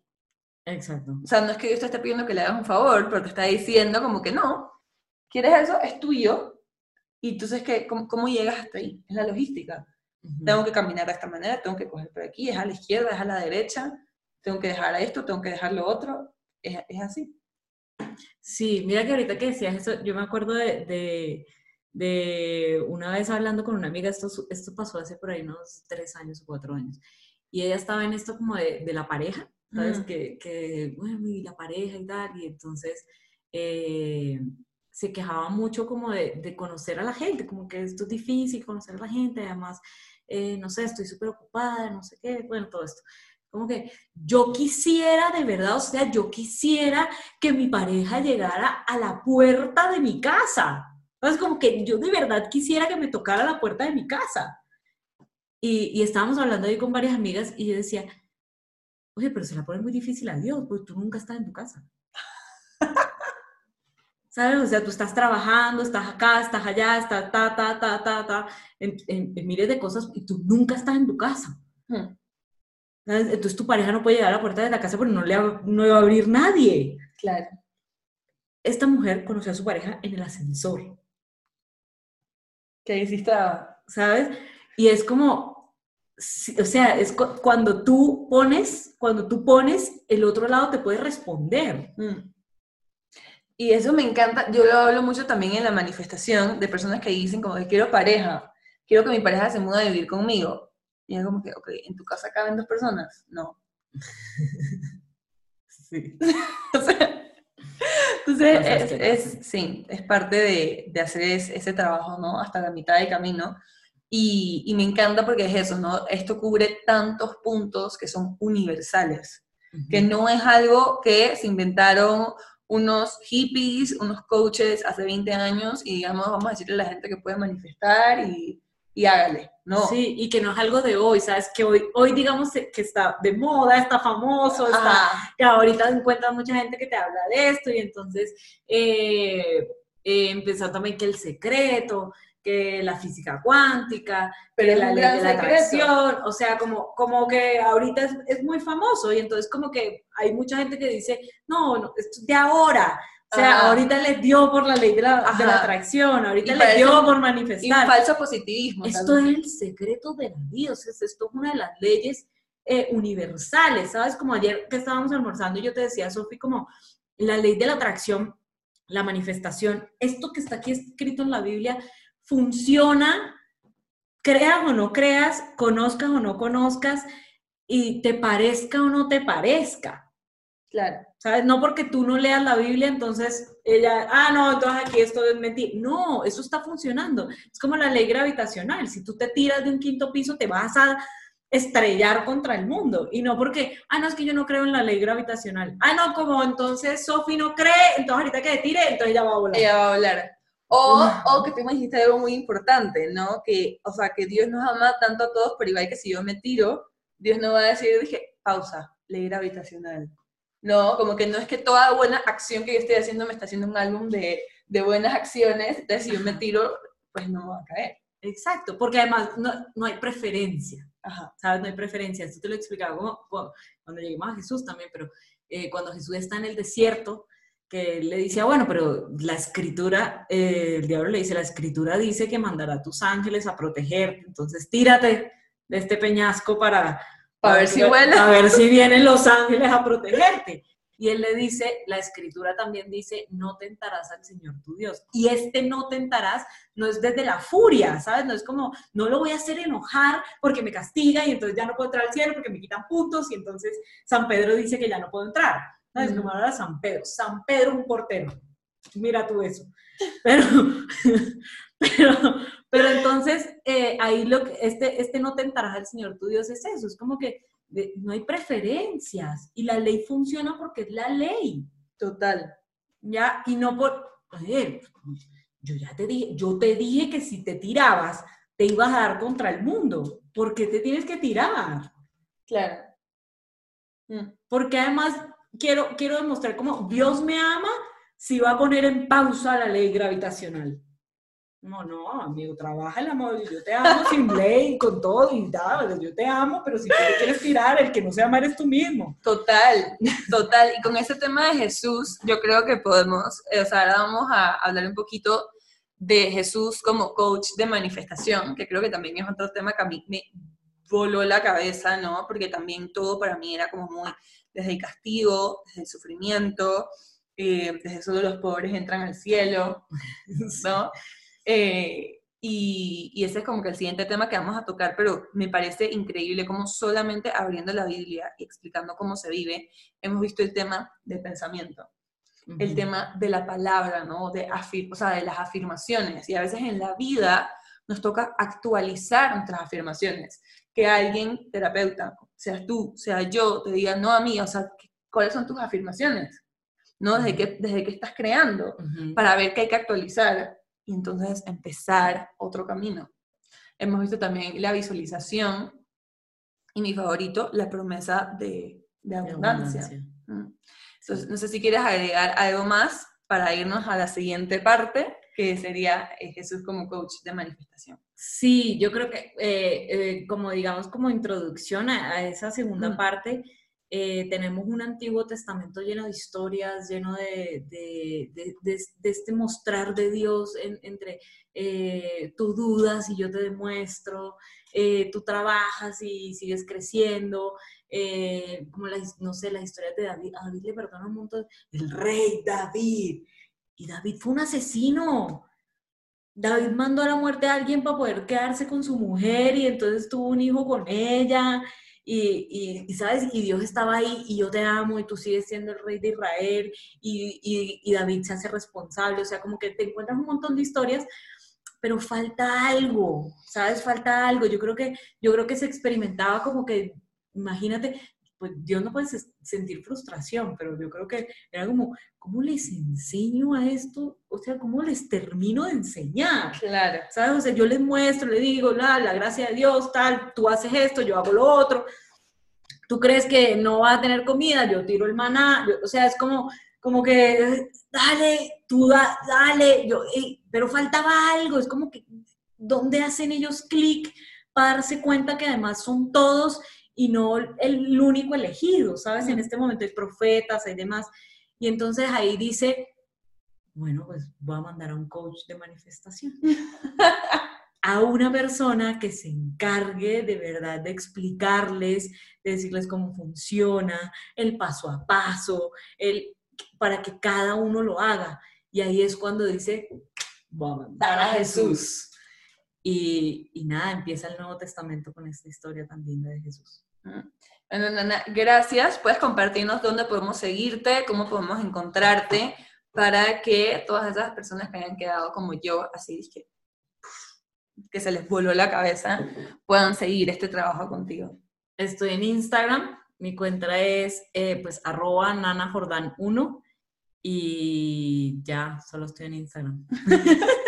Exacto. O sea, no es que Dios te esté pidiendo que le hagas un favor, pero te está diciendo como que no, quieres eso, es tuyo. Y entonces, ¿qué, cómo, llegas hasta ahí? Es la logística. Tengo que caminar de esta manera, tengo que coger por aquí, es a la izquierda, es a la derecha, tengo que dejar esto, tengo que dejar lo otro. Es, es así. Sí, mira que ahorita que decías eso, yo me acuerdo de, de, de una vez hablando con una amiga, esto, esto pasó hace por ahí unos tres años o cuatro años, y ella estaba en esto como de, de la pareja, ¿sabes? Que, que, bueno, y la pareja y tal, y entonces eh, se quejaba mucho como de, de, conocer a la gente, como que esto es difícil conocer a la gente, además, eh, no sé, estoy súper ocupada, no sé qué, bueno, todo esto. Como que yo quisiera, de verdad, o sea, yo quisiera que mi pareja llegara a la puerta de mi casa. Entonces, como que yo de verdad quisiera que me tocara la puerta de mi casa. Y, y estábamos hablando ahí con varias amigas y yo decía, Oye, pero se la pone muy difícil a Dios, porque tú nunca estás en tu casa. ¿Sabes? O sea, tú estás trabajando, estás acá, estás allá, estás ta, ta, ta, ta, ta, en, en, miles de cosas y tú nunca estás en tu casa. Hmm. ¿Sabes? Entonces tu pareja no puede llegar a la puerta de la casa porque no le va, no va a abrir nadie. Claro. Esta mujer conoció a su pareja en el ascensor. Que hiciste, ¿sabes? Y es como, o sea, es cuando tú pones, cuando tú pones, el otro lado te puede responder. Mm. Y eso me encanta, yo lo hablo mucho también en la manifestación de personas que dicen como que quiero pareja, quiero que mi pareja se mude a vivir conmigo. Y es como que, ok, ¿en tu casa caben dos personas? No. sí. o sea, entonces, es, sí, es parte de, de hacer ese, trabajo, ¿no? Hasta la mitad del camino. Y, y, me encanta porque es eso, ¿no? Esto cubre tantos puntos que son universales, que no es algo que se inventaron unos hippies, unos coaches hace 20 años y digamos, vamos a decirle a la gente que puede manifestar y, y hágale, ¿no? Sí, y que no es algo de hoy, ¿sabes? Que hoy, hoy digamos que está de moda, está famoso, está, que ahorita encuentras mucha gente que te habla de esto y entonces eh, eh, empezó también que el secreto, que la física cuántica, pero la ley de la atracción, o sea, como, como que ahorita es, es, muy famoso y entonces como que hay mucha gente que dice, no, no esto es de ahora, o sea, ahorita le dio por la ley de la, atracción, ahorita le dio por manifestar. Y falso positivismo. Esto es el secreto de la vida, o sea, esto es una de las leyes eh, universales, ¿sabes? Como ayer que estábamos almorzando y yo te decía, Sofi, como la ley de la atracción, la manifestación, esto que está aquí escrito en la Biblia, funciona, creas o no creas, conozcas o no conozcas, y te parezca o no te parezca. Claro. ¿Sabes? No porque tú no leas la Biblia, entonces ella, ah, no, entonces aquí esto es mentira. No, eso está funcionando. Es como la ley gravitacional. Si tú te tiras de un quinto piso, te vas a estrellar contra el mundo. Y no porque, ah, no, es que yo no creo en la ley gravitacional. Ah, no, como entonces Sofi no cree, entonces ahorita que te tire, entonces ella va a volar. Ella va a volar. O, o que tú me dijiste algo muy importante, ¿no? Que, o sea, que Dios nos ama tanto a todos, pero igual que si yo me tiro, Dios no va a decir, dije, pausa, ley gravitacional ¿no? Como que no es que toda buena acción que yo estoy haciendo me está haciendo un álbum de, de buenas acciones, entonces si yo me tiro, pues no va a caer. Exacto, porque además no, no hay preferencia, ¿sabes? No hay preferencia. Esto te lo explicaba como, cuando lleguemos a Jesús también, pero eh, cuando Jesús está en el desierto, que le dice, ah, bueno, pero la escritura, eh, el diablo le dice, la escritura dice que mandará a tus ángeles a protegerte, entonces tírate de este peñasco para, a ver si A ver si vienen los ángeles a protegerte. Y él le dice, la escritura también dice, no tentarás al Señor tu Dios. Y este no tentarás no es desde la furia, ¿sabes? No es como, no lo voy a hacer enojar porque me castiga y entonces ya no puedo entrar al cielo porque me quitan puntos y entonces San Pedro dice que ya no puedo entrar. Como ahora San Pedro. San Pedro un portero. Mira tú eso. Pero, pero, pero entonces, eh, ahí lo que, este, este no tentarás al Señor tu Dios es eso, es como que no hay preferencias y la ley funciona porque es la ley. Total. Ya, y no por, yo ya te dije, yo te dije que si te tirabas, te ibas a dar contra el mundo. ¿Por qué te tienes que tirar? Claro. Mm. Porque además quiero, quiero demostrar cómo Dios me ama si va a poner en pausa la ley gravitacional. No, no, amigo, trabaja el amor. Yo te amo sin ley, con todo y tal. Yo te amo, pero si tú quieres tirar, el que no se ama eres tú mismo. Total, total. Y con ese tema de Jesús, yo creo que podemos, eh, o sea, ahora vamos a hablar un poquito de Jesús como coach de manifestación, que creo que también es otro tema que a mí me voló la cabeza, ¿no? Porque también todo para mí era como muy desde el castigo, desde el sufrimiento, eh, desde solo los pobres entran al cielo, ¿no? Eh, y, y, ese es como que el siguiente tema que vamos a tocar, pero me parece increíble cómo solamente abriendo la Biblia y explicando cómo se vive, hemos visto el tema del pensamiento, el tema de la palabra, ¿no? De, afir o sea, de las afirmaciones. Y a veces en la vida nos toca actualizar nuestras afirmaciones. Que alguien, terapeuta, seas tú, sea yo, te diga, no a mí, o sea, ¿cuáles son tus afirmaciones? ¿No? Desde, que, desde que estás creando, para ver qué hay que actualizar y entonces empezar otro camino. Hemos visto también la visualización y mi favorito, la promesa de, abundancia. Mm. Entonces, no sé si quieres agregar algo más para irnos a la siguiente parte, que sería eh, Jesús como coach de manifestación. Sí, yo creo que eh, eh, como digamos como introducción a, esa segunda parte, eh, tenemos un Antiguo Testamento lleno de historias, lleno de, de, de, de este mostrar de Dios entre eh, tú dudas y yo te demuestro, eh, tú trabajas y sigues creciendo, como la, no sé, las historias de David, a David le perdona un montón, el rey David, y David fue un asesino. David mandó a la muerte a alguien para poder quedarse con su mujer y entonces tuvo un hijo con ella y, y, ¿sabes? Y Dios estaba ahí y yo te amo y tú sigues siendo el rey de Israel y, y, David se hace responsable, o sea, como que te encuentras un montón de historias, pero falta algo, ¿sabes? Falta algo. Yo creo que, yo creo que se experimentaba como que, imagínate, pues Dios no puede sentir frustración, pero yo creo que era como, ¿cómo les enseño a esto? O sea, ¿cómo les termino de enseñar? Claro. ¿Sabes? O sea, yo les muestro, le digo, la, la gracia de Dios, tal, tú haces esto, yo hago lo otro. Tú crees que no va a tener comida, yo tiro el maná, o sea, es como, como que, dale, tú dale, yo, pero faltaba algo, es como que, ¿dónde hacen ellos clic para darse cuenta que además son todos y no el único elegido, ¿sabes? En este momento hay profetas, hay demás. Y entonces ahí dice, bueno, pues voy a mandar a un coach de manifestación. a una persona que se encargue de verdad de explicarles, de decirles cómo funciona, el paso a paso, el, para que cada uno lo haga. Y ahí es cuando dice, voy a mandar a Jesús. Y, y nada, empieza el Nuevo Testamento con esta historia tan linda de Jesús. Gracias. Puedes compartirnos dónde podemos seguirte, cómo podemos encontrarte, para que todas esas personas que hayan quedado como yo, así que, que se les voló la cabeza, puedan seguir este trabajo contigo. Estoy en Instagram, mi cuenta es eh, pues arroba nanajordan1 y ya, solo estoy en Instagram.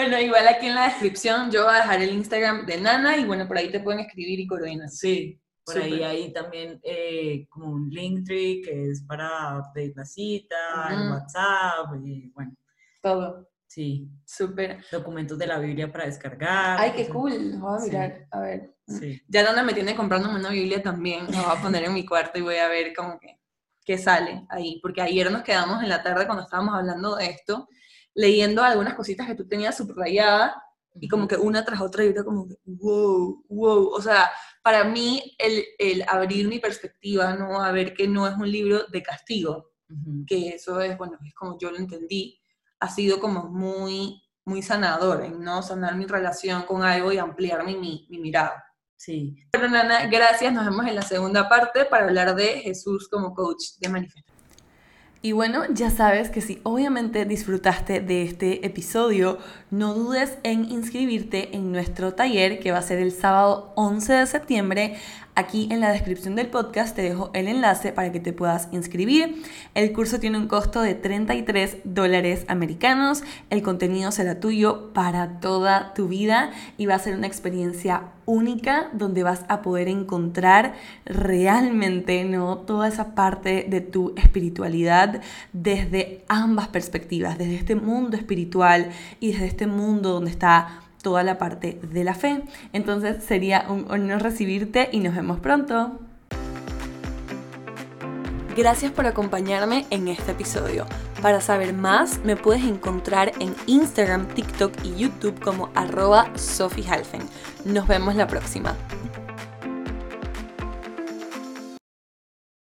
Bueno, igual aquí en la descripción yo voy a dejar el Instagram de Nana y bueno, por ahí te pueden escribir y Corona. Sí, por ahí hay también eh, como un Linktree que es para pedir la cita, el WhatsApp, y bueno. Todo. Sí. Súper. Documentos de la Biblia para descargar. Ay, qué cool. Voy a mirar, a ver. Sí. Ya Nana me tiene comprándome una Biblia también. La voy a poner en mi cuarto y voy a ver cómo que qué sale ahí. Porque ayer nos quedamos en la tarde cuando estábamos hablando de esto leyendo algunas cositas que tú tenías subrayadas y como que una tras otra y era como que, wow, wow. O sea, para mí el, el, abrir mi perspectiva, ¿no? A ver que no es un libro de castigo, que eso es, bueno, es como yo lo entendí, ha sido como muy, muy sanador en no sanar mi relación con algo y ampliar mi, mi, mi mirada. Sí. Bueno, Nana, gracias. Nos vemos en la segunda parte para hablar de Jesús como coach de manifestación. Y bueno, ya sabes que si obviamente disfrutaste de este episodio, no dudes en inscribirte en nuestro taller que va a ser el sábado 11 de septiembre Aquí en la descripción del podcast te dejo el enlace para que te puedas inscribir. El curso tiene un costo de 33 dólares americanos. El contenido será tuyo para toda tu vida y va a ser una experiencia única donde vas a poder encontrar realmente ¿no? toda esa parte de tu espiritualidad desde ambas perspectivas, desde este mundo espiritual y desde este mundo donde está toda la parte de la fe. Entonces sería un honor recibirte y nos vemos pronto. Gracias por acompañarme en este episodio. Para saber más, me puedes encontrar en Instagram, TikTok y YouTube como arroba Sophie Nos vemos la próxima.